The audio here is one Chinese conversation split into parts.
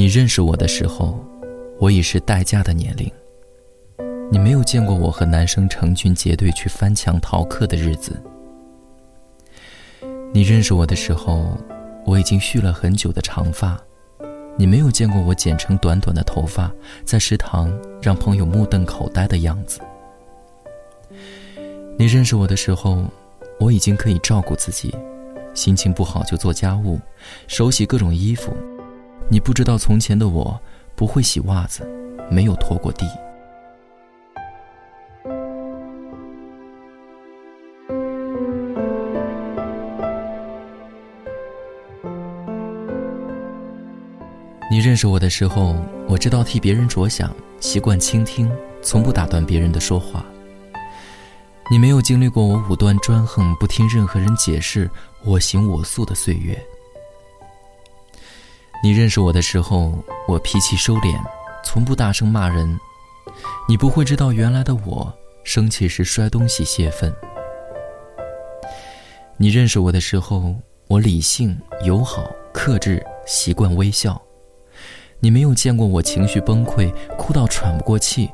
你认识我的时候，我已是待嫁的年龄。你没有见过我和男生成群结队去翻墙逃课的日子。你认识我的时候，我已经蓄了很久的长发。你没有见过我剪成短短的头发，在食堂让朋友目瞪口呆的样子。你认识我的时候，我已经可以照顾自己，心情不好就做家务，手洗各种衣服。你不知道从前的我不会洗袜子，没有拖过地。你认识我的时候，我知道替别人着想，习惯倾听，从不打断别人的说话。你没有经历过我武断专横、不听任何人解释、我行我素的岁月。你认识我的时候，我脾气收敛，从不大声骂人。你不会知道原来的我生气时摔东西泄愤。你认识我的时候，我理性、友好、克制，习惯微笑。你没有见过我情绪崩溃、哭到喘不过气，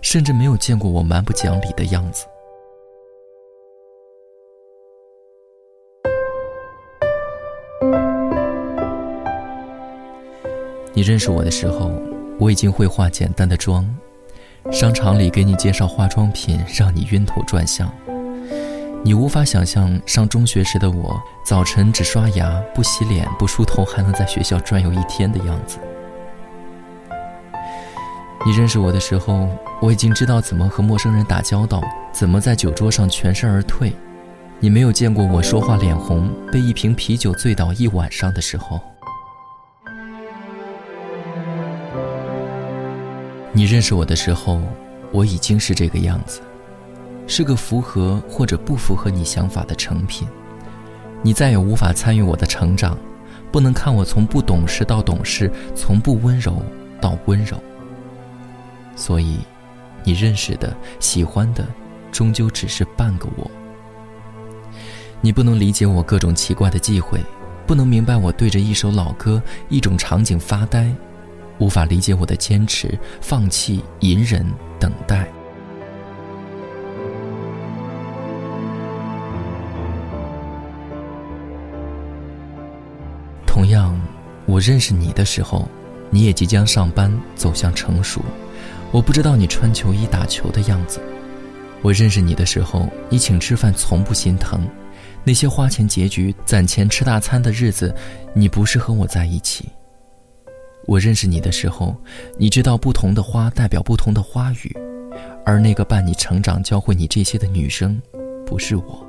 甚至没有见过我蛮不讲理的样子。认识我的时候，我已经会化简单的妆，商场里给你介绍化妆品，让你晕头转向。你无法想象上中学时的我，早晨只刷牙、不洗脸、不梳头，还能在学校转悠一天的样子。你认识我的时候，我已经知道怎么和陌生人打交道，怎么在酒桌上全身而退。你没有见过我说话脸红，被一瓶啤酒醉倒一晚上的时候。你认识我的时候，我已经是这个样子，是个符合或者不符合你想法的成品。你再也无法参与我的成长，不能看我从不懂事到懂事，从不温柔到温柔。所以，你认识的、喜欢的，终究只是半个我。你不能理解我各种奇怪的忌讳，不能明白我对着一首老歌、一种场景发呆，无法理解我的坚持、放弃、隐忍、等待。同样，我认识你的时候，你也即将上班，走向成熟。我不知道你穿球衣打球的样子。我认识你的时候，你请吃饭从不心疼，那些花钱结局、攒钱吃大餐的日子，你不是和我在一起。我认识你的时候，你知道不同的花代表不同的花语，而那个伴你成长、教会你这些的女生，不是我。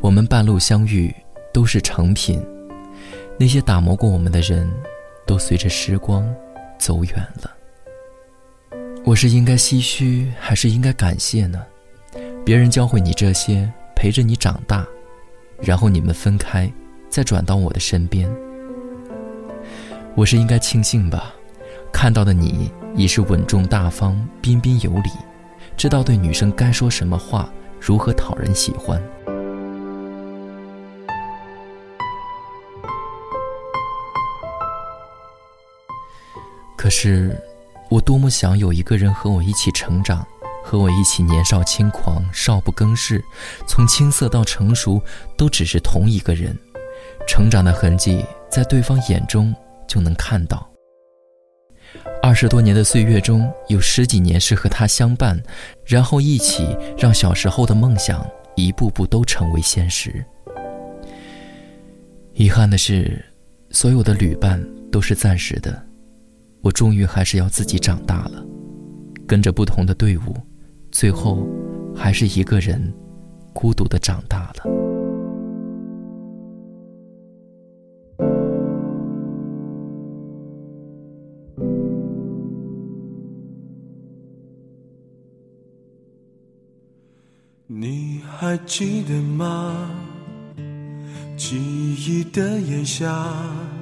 我们半路相遇，都是成品。那些打磨过我们的人，都随着时光走远了。我是应该唏嘘，还是应该感谢呢？别人教会你这些，陪着你长大，然后你们分开，再转到我的身边。我是应该庆幸吧？看到的你已是稳重大方、彬彬有礼，知道对女生该说什么话，如何讨人喜欢。可是，我多么想有一个人和我一起成长，和我一起年少轻狂、少不更事，从青涩到成熟，都只是同一个人，成长的痕迹在对方眼中就能看到。二十多年的岁月中，有十几年是和他相伴，然后一起让小时候的梦想一步步都成为现实。遗憾的是，所有的旅伴都是暂时的。我终于还是要自己长大了，跟着不同的队伍，最后还是一个人孤独的长大了。你还记得吗？记忆的炎夏。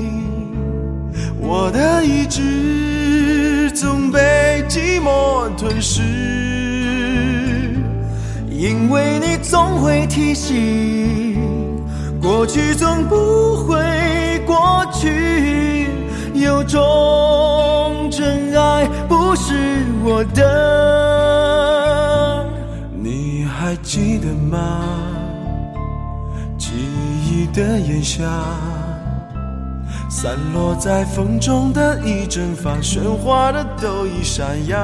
我的意志总被寂寞吞噬，因为你总会提醒，过去总不会过去，有种真爱不是我的，你还记得吗？记忆的炎夏。散落在风中的一阵发，喧哗的都已闪耀。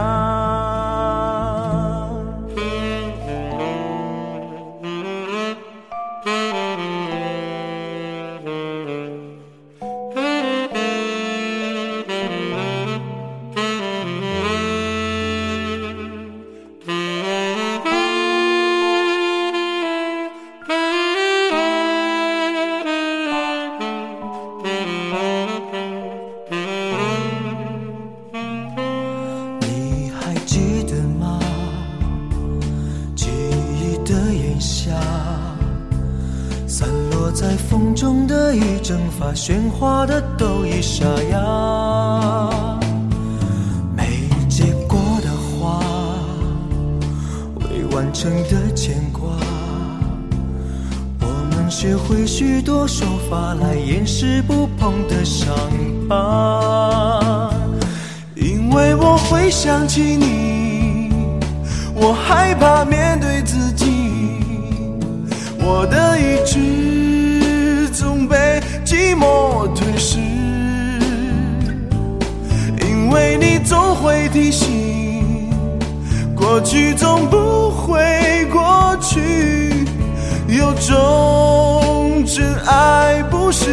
散落。在风中的已蒸发，喧哗的都已沙哑。没结果的花，未完成的牵挂。我们学会许多说法来掩饰不碰的伤疤。因为我会想起你，我害怕面对自，我的意志总被。寂寞吞噬，因为你总会提醒，过去总不会过去，有种真爱不是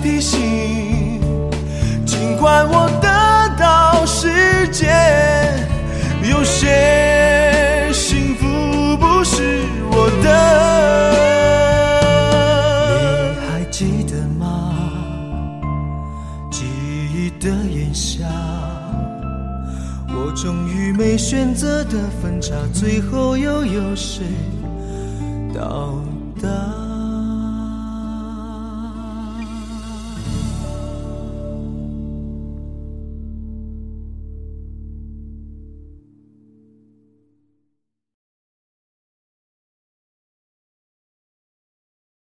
提醒，尽管我得到世界，有些幸福不是我的。你还记得吗？记忆的炎夏，我终于没选择的分岔，最后又有谁？到。